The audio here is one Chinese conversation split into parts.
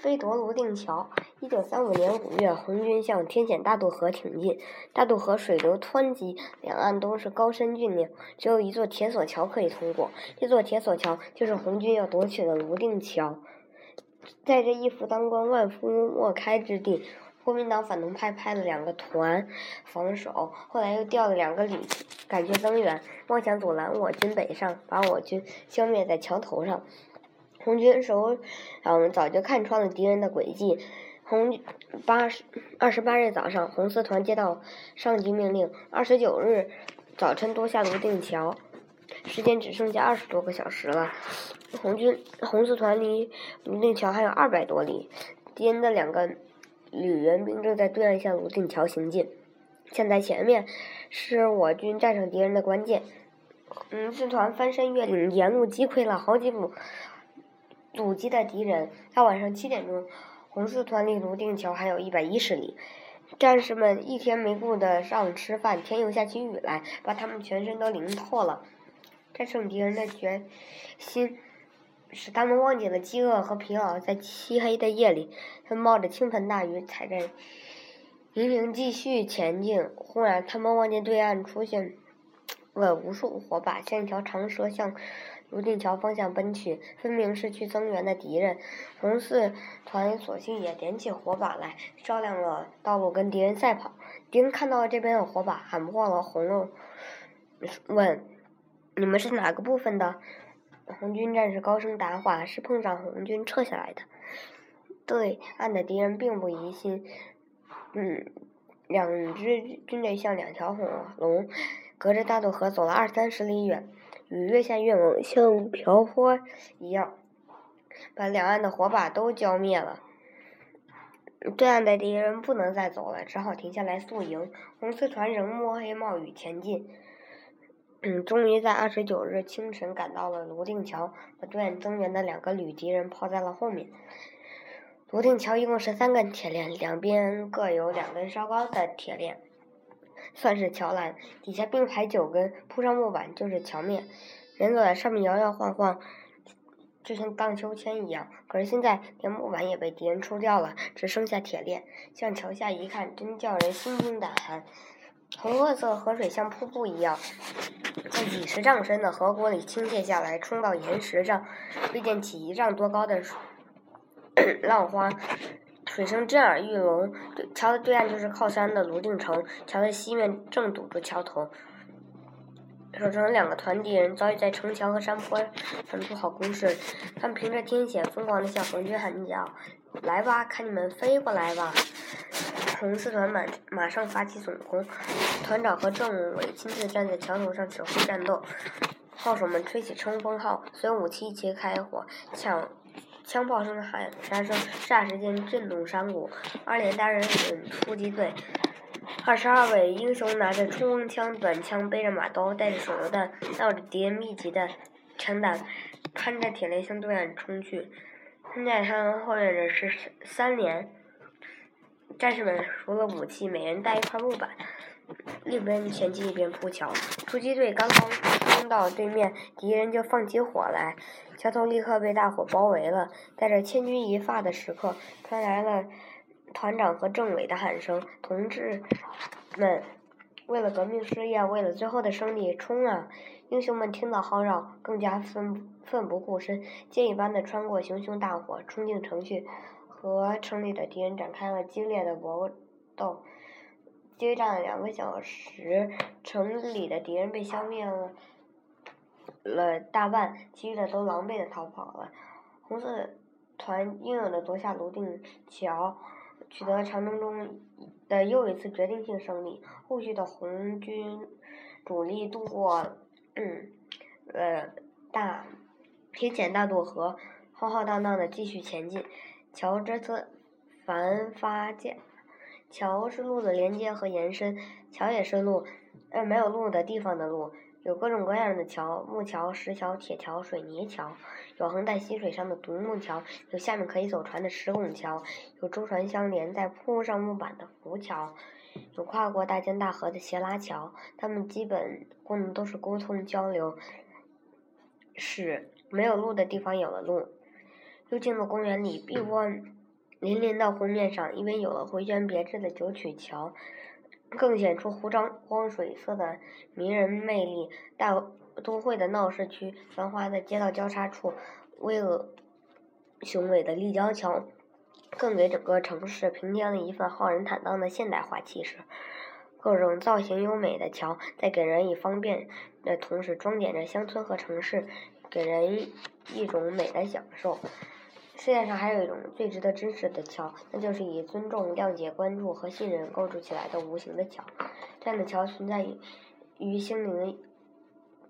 飞夺泸定桥。一九三五年五月，红军向天险大渡河挺进。大渡河水流湍急，两岸都是高山峻岭，只有一座铁索桥可以通过。这座铁索桥就是红军要夺取的泸定桥。在这一夫当关、万夫莫开之地，国民党反动派派了两个团防守，后来又调了两个旅，赶去增援，妄想阻拦我军北上，把我军消灭在桥头上。红军首长早就看穿了敌人的诡计。红八十二十八日早上，红四团接到上级命令，二十九日早晨夺下泸定桥。时间只剩下二十多个小时了。红军红四团离泸定桥还有二百多里，敌人的两个旅援兵正在对岸向泸定桥行进。现在前面是我军战胜敌人的关键。红四团翻山越岭，沿路击溃了好几股。阻击的敌人，到晚上七点钟，红四团离泸定桥还有一百一十里。战士们一天没顾得上吃饭，天又下起雨来，把他们全身都淋透了。战胜敌人的决心，使他们忘记了饥饿和疲劳。在漆黑的夜里，他们冒着倾盆大雨，踩着泥泞继续前进。忽然，他们望见对岸出现了无数火把，像一条长蛇向。泸定桥方向奔去，分明是去增援的敌人。红四团索性也点起火把来，照亮了道路，跟敌人赛跑。敌人看到了这边有火把，喊破了喉咙，问：“你们是哪个部分的？”红军战士高声答话：“是碰上红军撤下来的。”对岸的敌人并不疑心。嗯，两支军队像两条火龙，隔着大渡河走了二三十里远。雨越下越猛，像瓢泼一样，把两岸的火把都浇灭了。对岸的敌人不能再走了，只好停下来宿营。红四团仍摸黑冒雨前进，嗯，终于在二十九日清晨赶到了泸定桥，把对岸增援的两个旅敌人抛在了后面。泸定桥一共是三根铁链，两边各有两根稍高的铁链。算是桥栏，底下并排九根，铺上木板就是桥面。人走在上面摇摇晃晃，就像荡秋千一样。可是现在连木板也被敌人抽掉了，只剩下铁链。向桥下一看，真叫人心惊胆寒。红褐色河水像瀑布一样，在几十丈深的河谷里倾泻下来，冲到岩石上，飞溅起一丈多高的 浪花。水声震耳欲聋，桥的对岸就是靠山的泸定城，桥的西面正堵住桥头。守城两个团敌人早已在城墙和山坡上筑好工事，他们凭着天险，疯狂地向红军喊叫：“来吧，看你们飞过来吧！”红四团马马上发起总攻，团长和政委亲自站在桥头上指挥战斗，号手们吹起冲锋号，所有武器一齐开火，抢。枪炮声、喊杀声，霎时间震动山谷。二连担任突击队，二十二位英雄拿着冲锋枪、短枪，背着马刀，带着手榴弹，绕着敌人密集的枪弹，攀着铁链向对岸冲去。现在他们后面的是三连，战士们除了武器，每人带一块木板，一边前进一边铺桥。突击队刚刚冲到对面，敌人就放起火来。桥头立刻被大火包围了，在这千钧一发的时刻，传来了团长和政委的喊声：“同志们，为了革命事业，为了最后的胜利，冲啊！”英雄们听到号召，更加奋奋不顾身，箭一般的穿过熊熊大火，冲进城去，和城里的敌人展开了激烈的搏斗。激战两个小时，城里的敌人被消灭了。了大半，其余的都狼狈的逃跑了。红色团英勇的夺下泸定桥，取得长征中的又一次决定性胜利。后续的红军主力渡过，嗯，呃，大天险大渡河，浩浩荡荡的继续前进。桥这次繁发架，桥是路的连接和延伸，桥也是路，而没有路的地方的路。有各种各样的桥，木桥、石桥、铁桥、水泥桥，有横在溪水上的独木桥，有下面可以走船的石拱桥，有舟船相连在铺上木板的浮桥，有跨过大江大河的斜拉桥。它们基本功能都是沟通交流，使没有路的地方有了路。幽静的公园里，碧波粼粼的湖面上，因为有了回旋别致的九曲桥，更显出湖张光水色的迷人魅力。大都会的闹市区，繁华的街道交叉处，巍峨雄伟的立交桥，更给整个城市平添了一份浩然坦荡的现代化气势。各种造型优美的桥，在给人以方便的同时，装点着乡村和城市，给人一种美的享受。世界上还有一种最值得珍视的桥，那就是以尊重、谅解、关注和信任构筑起来的无形的桥。这样的桥存在于于心灵，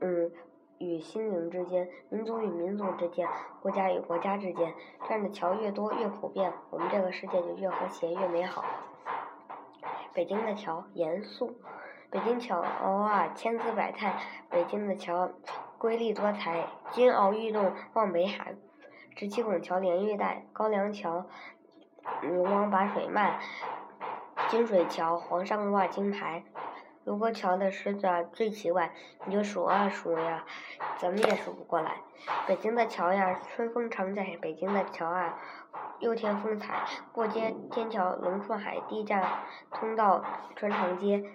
嗯，与心灵之间，民族与民族之间，国家与国家之间。这样的桥越多越普遍，我们这个世界就越和谐越美好。北京的桥严肃，北京桥啊千姿百态，北京的桥瑰丽多彩，金鳌玉栋望北海。十七孔桥连玉带，高粱桥龙王把水漫，金水桥皇上挂金牌。如果桥的狮子啊最奇怪，你就数啊数呀，怎么也数不过来。北京的桥呀，春风常在；北京的桥啊，又添风采。过街天桥龙出海，地站通道穿长街。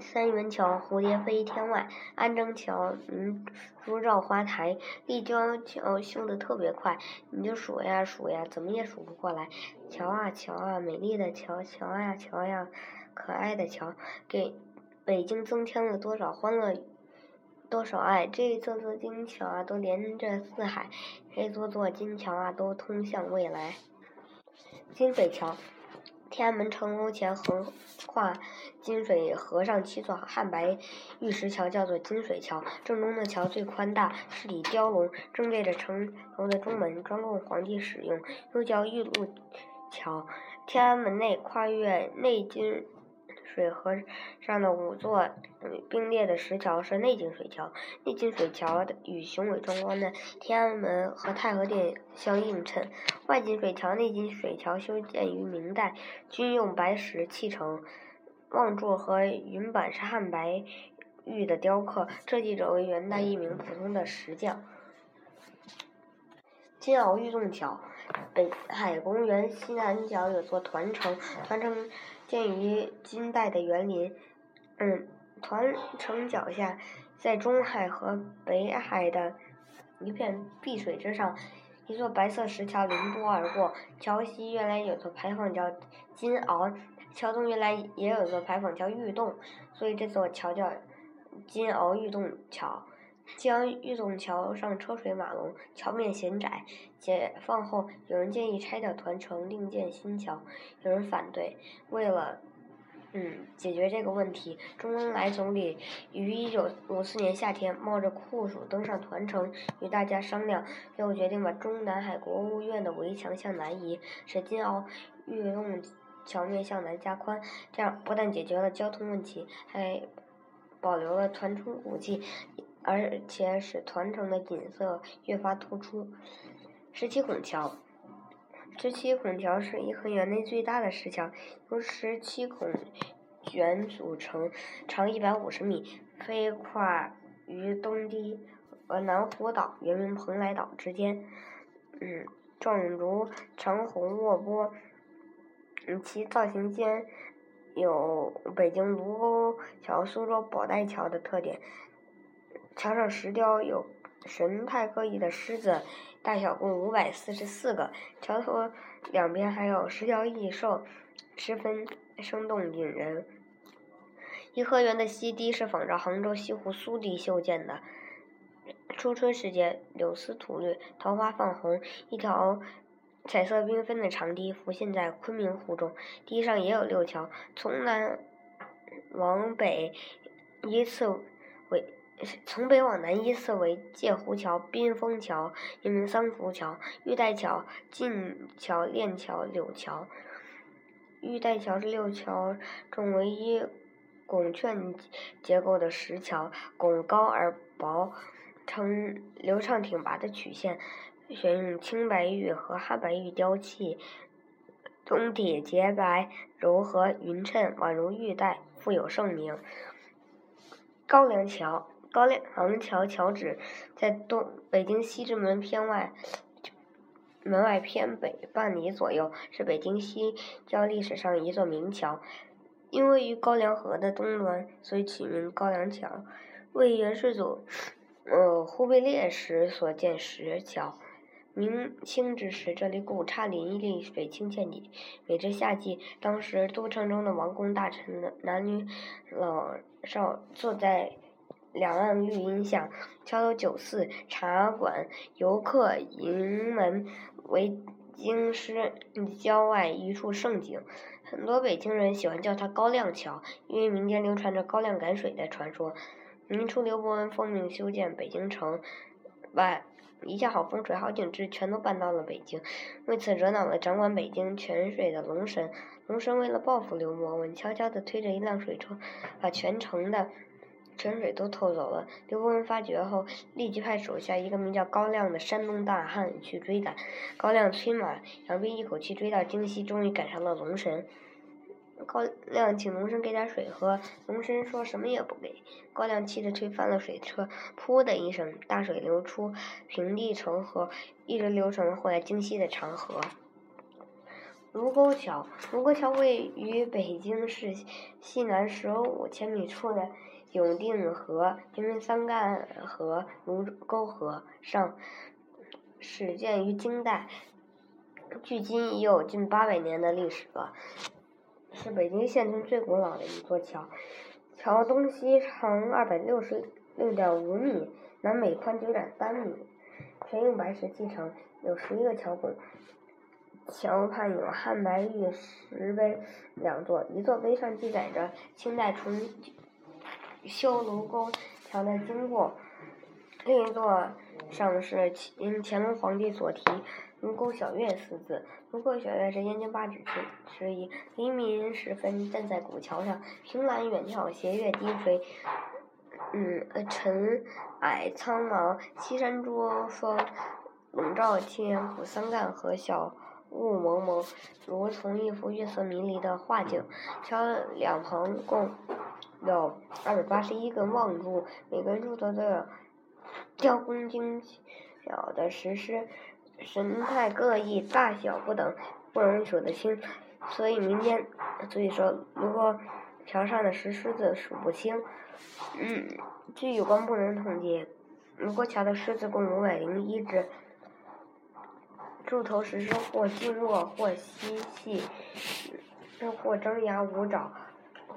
三元桥蝴蝶飞天外，安贞桥明珠绕花台，立交桥修得特别快，你就数呀数呀，怎么也数不过来。桥啊桥啊，美丽的桥，桥呀桥呀，可爱的桥，给北京增添了多少欢乐，多少爱。这一座座金桥啊，都连着四海；这座座金桥啊，都通向未来。金水桥。天安门城楼前横跨金水河上七座汉白玉石桥，叫做金水桥。正中的桥最宽大，是李雕龙，正对着城楼的中门，专供皇帝使用，又叫玉露桥。天安门内跨越内金。水河上的五座并列的石桥是内金水桥。内金水桥与雄伟壮观的天安门和太和殿相映衬。外金水桥、内金水桥修建于明代，均用白石砌成，望柱和云板是汉白玉的雕刻，设计者为元代一名普通的石匠。金鳌玉洞桥，北海公园西南角有座团城，团城。建于金代的园林，嗯，团城脚下，在中海和北海的一片碧水之上，一座白色石桥凌波而过。桥西原来有座牌坊叫金鳌，桥东原来也有座牌坊叫玉洞，所以这座桥叫金鳌玉洞桥。将玉洞桥上车水马龙，桥面狭窄。解放后，有人建议拆掉团城，另建新桥，有人反对。为了，嗯，解决这个问题，周恩来总理于一九五四年夏天冒着酷暑登上团城，与大家商量，最后决定把中南海国务院的围墙向南移，使金鳌玉洞桥面向南加宽。这样不但解决了交通问题，还保留了团城古迹。而且使团城的景色越发突出。十七孔桥，十七孔桥是颐和园内最大的石桥，由十七孔卷组成，长一百五十米，飞跨于东堤和南湖岛（原名蓬莱岛）之间，嗯，状如长虹卧波。嗯，其造型间有北京卢沟桥、苏州宝带桥的特点。桥上石雕有神态各异的狮子，大小共五百四十四个。桥头两边还有石雕异兽，十分生动引人。颐和园的西堤是仿照杭州西湖苏堤修建的。初春时节，柳丝吐绿，桃花放红，一条彩色缤纷的长堤浮现在昆明湖中。堤上也有六桥，从南往北依次为。从北往南依次为界湖桥、滨风桥、又名桑竹桥、玉带桥、晋桥、链桥、柳桥。玉带桥是六桥中唯一拱券结构的石桥，拱高而薄，呈流畅挺拔的曲线，选用青白玉和汉白玉雕砌，总体洁白柔和匀称，宛如玉带，富有盛名。高梁桥。高梁桥桥址在东北京西直门偏外门外偏北半里左右，是北京西郊历史上一座名桥。因位于高梁河的东端，所以取名高梁桥，为元世祖，呃，忽必烈时所建石桥。明清之时，这里古刹林立，水清见底。每至夏季，当时都城中的王公大臣男女老少坐在两岸绿荫下，桥头酒肆、茶馆、游客营门为京师郊外一处胜景。很多北京人喜欢叫它高亮桥，因为民间流传着高亮赶水的传说。明初，刘伯温奉命修建北京城，把一切好风水、好景致全都搬到了北京，为此惹恼了掌管北京泉水的龙神。龙神为了报复刘伯温，悄悄地推着一辆水车，把全城的泉水都偷走了。刘伯温发觉后，立即派手下一个名叫高亮的山东大汉去追赶。高亮催马扬鞭，一口气追到京西，终于赶上了龙神。高亮请龙神给点水喝，龙神说什么也不给。高亮气得推翻了水车，噗的一声，大水流出，平地成河，一直流成了后来京西的长河。卢沟桥，卢沟桥位于北京市西南十五千米处的永定河平分三干河卢沟河上，始建于金代，距今已有近八百年的历史了。是北京现存最古老的一座桥，桥东西长二百六十六点五米，南北宽九点三米，全用白石砌成，有十一个桥拱。桥畔有汉白玉石碑两座，一座碑上记载着清代重修卢沟桥的经过，另一座上是乾乾隆皇帝所题。卢沟晓月四字，卢沟晓月是燕京八景之之一。黎明时分，站在古桥上，凭栏远眺，斜月低垂，嗯，尘霭苍茫，西山珠峰笼罩天府三干河小雾蒙蒙，如同一幅月色迷离的画境。桥两旁共有二百八十一根望柱，每根柱头都有雕工精巧的石狮。神态各异，大小不等，不容易数得清，所以民间所以说，如果桥上的石狮子数不清。嗯，据有关部门统计，卢沟桥的狮子共五百零一只，柱头石狮或巨弱，或稀细，或张牙舞爪，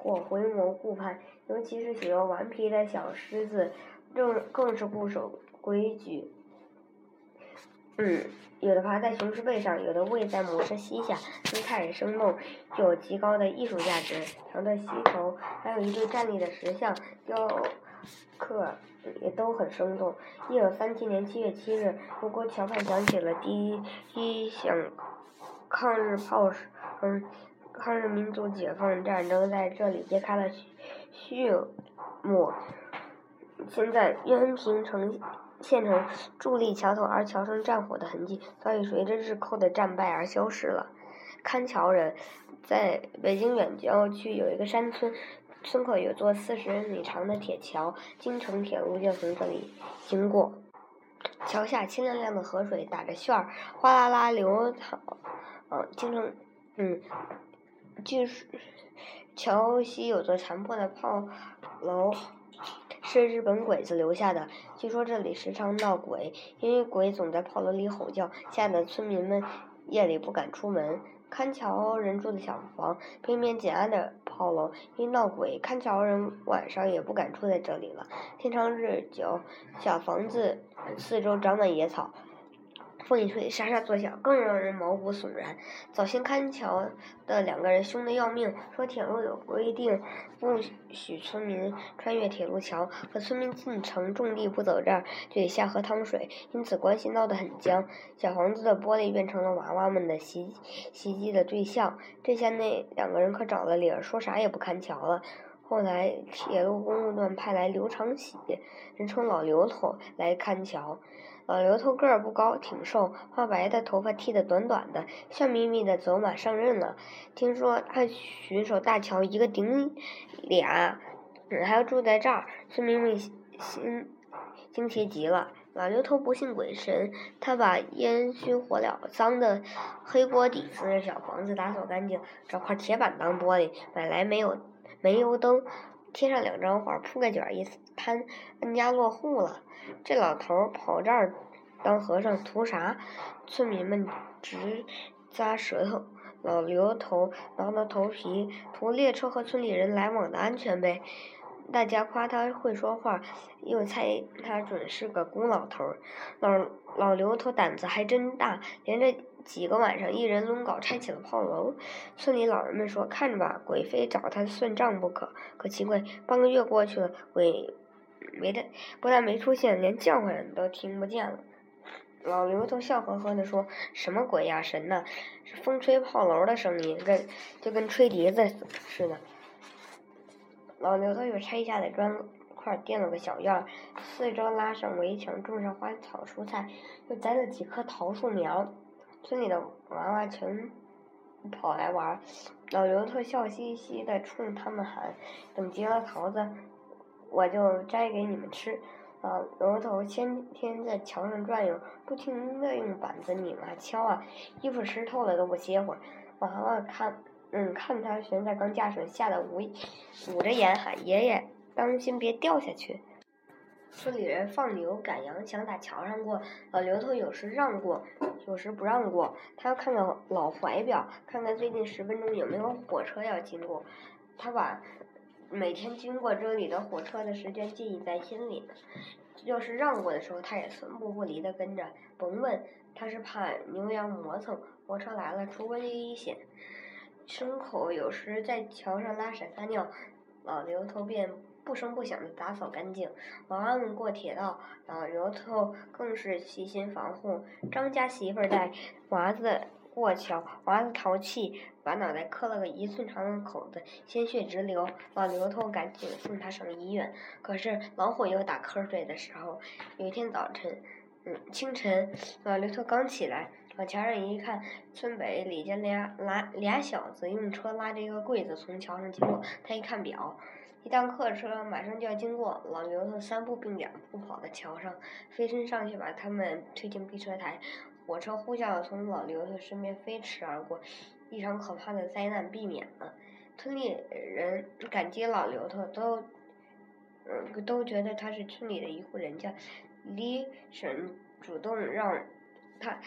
或回眸顾盼，尤其是许多顽皮的小狮子，更更是不守规矩。嗯，有的爬在雄狮背上，有的偎在母狮膝下，姿态生动，具有极高的艺术价值。长的西头还有一对站立的石像，雕刻也都很生动。一九三七年七月七日，卢沟桥畔响起了第一一响抗日炮声，抗日民族解放战争在这里揭开了序幕。现在原平城。县城伫立桥头，而桥上战火的痕迹早已随着日寇的战败而消失了。看桥人，在北京远郊区有一个山村，村口有座四十米长的铁桥，京承铁路就从这里经过。桥下清亮亮的河水打着旋儿，哗啦啦流淌。嗯，京城，嗯，据说桥西有座残破的炮楼。是日本鬼子留下的。据说这里时常闹鬼，因为鬼总在炮楼里吼叫，吓得村民们夜里不敢出门。看桥人住的小房，边边紧挨着炮楼，因闹鬼，看桥人晚上也不敢住在这里了。天长日久，小房子四周长满野草。风一吹，沙沙作响，更让人毛骨悚然。早先看桥的两个人凶得要命，说铁路有规定，不许村民穿越铁路桥，可村民进城种地不走这儿，就得下河趟水，因此关系闹得很僵。小房子的玻璃变成了娃娃们的袭袭击的对象。这下那两个人可找了理儿，说啥也不看桥了。后来铁路公路段派来刘长喜，人称老刘头，来看桥。老刘头个儿不高，挺瘦，花白的头发剃得短短的，笑眯眯的走马上任了。听说他巡守大桥，一个顶俩，还要住在这儿，村民们心惊奇极了。老刘头不信鬼神，他把烟熏火燎、脏的黑锅底子的小房子打扫干净，找块铁板当玻璃，买来煤油煤油灯，贴上两张画，铺盖卷一潘，安家落户了。这老头跑这儿当和尚图啥？村民们直咂舌头。老刘头挠挠头皮，图列车和村里人来往的安全呗。大家夸他会说话，又猜他准是个孤老头儿。老老刘头胆子还真大，连着几个晚上，一人抡镐拆起了炮楼。村里老人们说：“看着吧，鬼非找他算账不可。”可奇怪，半个月过去了，鬼没的不但没出现，连叫唤都听不见了。老刘头笑呵呵地说：“什么鬼呀，神呐，是风吹炮楼的声音，跟就跟吹笛子似的。”老刘头又拆下的砖块垫了个小院，四周拉上围墙，种上花草蔬菜，又栽了几棵桃树苗。村里的娃娃全跑来玩，老刘头笑嘻嘻的冲他们喊：“等结了桃子，我就摘给你们吃。”老刘头天天在桥上转悠，不停的用板子拧啊敲啊，衣服湿透了都不歇会儿。娃娃看。嗯，看他悬在钢架上，吓得捂捂着眼喊：“爷爷，当心别掉下去！”村里人放牛赶羊，想打桥上过。老刘头有时让过，有时不让过。他要看看老怀表，看看最近十分钟有没有火车要经过。他把每天经过这里的火车的时间记忆在心里呢。要是让过的时候，他也寸步不离的跟着。甭问，他是怕牛羊磨蹭，火车来了出危险。牲口有时在桥上拉屎撒尿，老刘头便不声不响的打扫干净。娃娃们过铁道，老刘头更是细心防护。张家媳妇带娃子过桥，娃子淘气，把脑袋磕了个一寸长的口子，鲜血直流。老刘头赶紧送他上医院。可是老虎又打瞌睡的时候，有一天早晨，嗯，清晨，老刘头刚起来。往桥上一看，村北李家俩拉俩小子用车拉着一个柜子从桥上经过。他一看表，一辆客车马上就要经过。老刘头三步并两步跑到桥上，飞身上去把他们推进避车台。火车呼啸从老刘头身边飞驰而过，一场可怕的灾难避免了。村里人感激老刘头，都嗯都觉得他是村里的一户人家。李婶主动让。他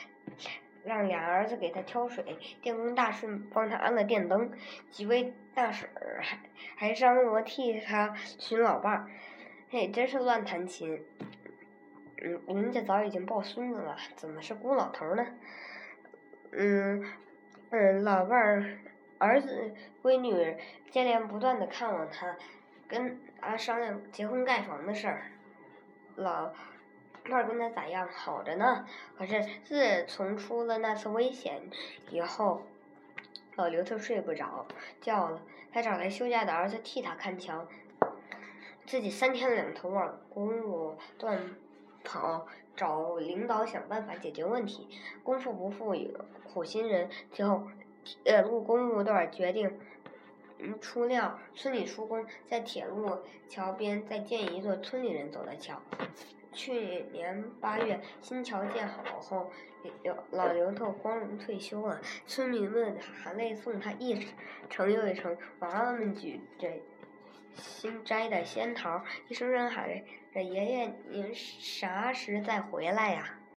让俩儿子给他挑水，电工大顺帮他安了电灯，几位大婶儿还还张罗替他寻老伴儿，嘿，真是乱弹琴。嗯，人家早已经抱孙子了，怎么是孤老头呢？嗯嗯，老伴儿儿子闺女接连不断的看望他，跟他商量结婚盖房的事儿，老。伴儿跟他咋样？好着呢。可是自从出了那次危险以后，老刘头睡不着觉了。他找来休假的儿子替他看墙，自己三天两头往公路段跑，找领导想办法解决问题。功夫不负有苦心人，最后铁路公路段决定出料，村里出工，在铁路桥边再建一座村里人走的桥。去年八月，新桥建好后，老刘头光荣退休了。村民们含泪送他一程又一程，娃娃们举着新摘的仙桃，一声声喊这：“爷爷，您啥时再回来呀？”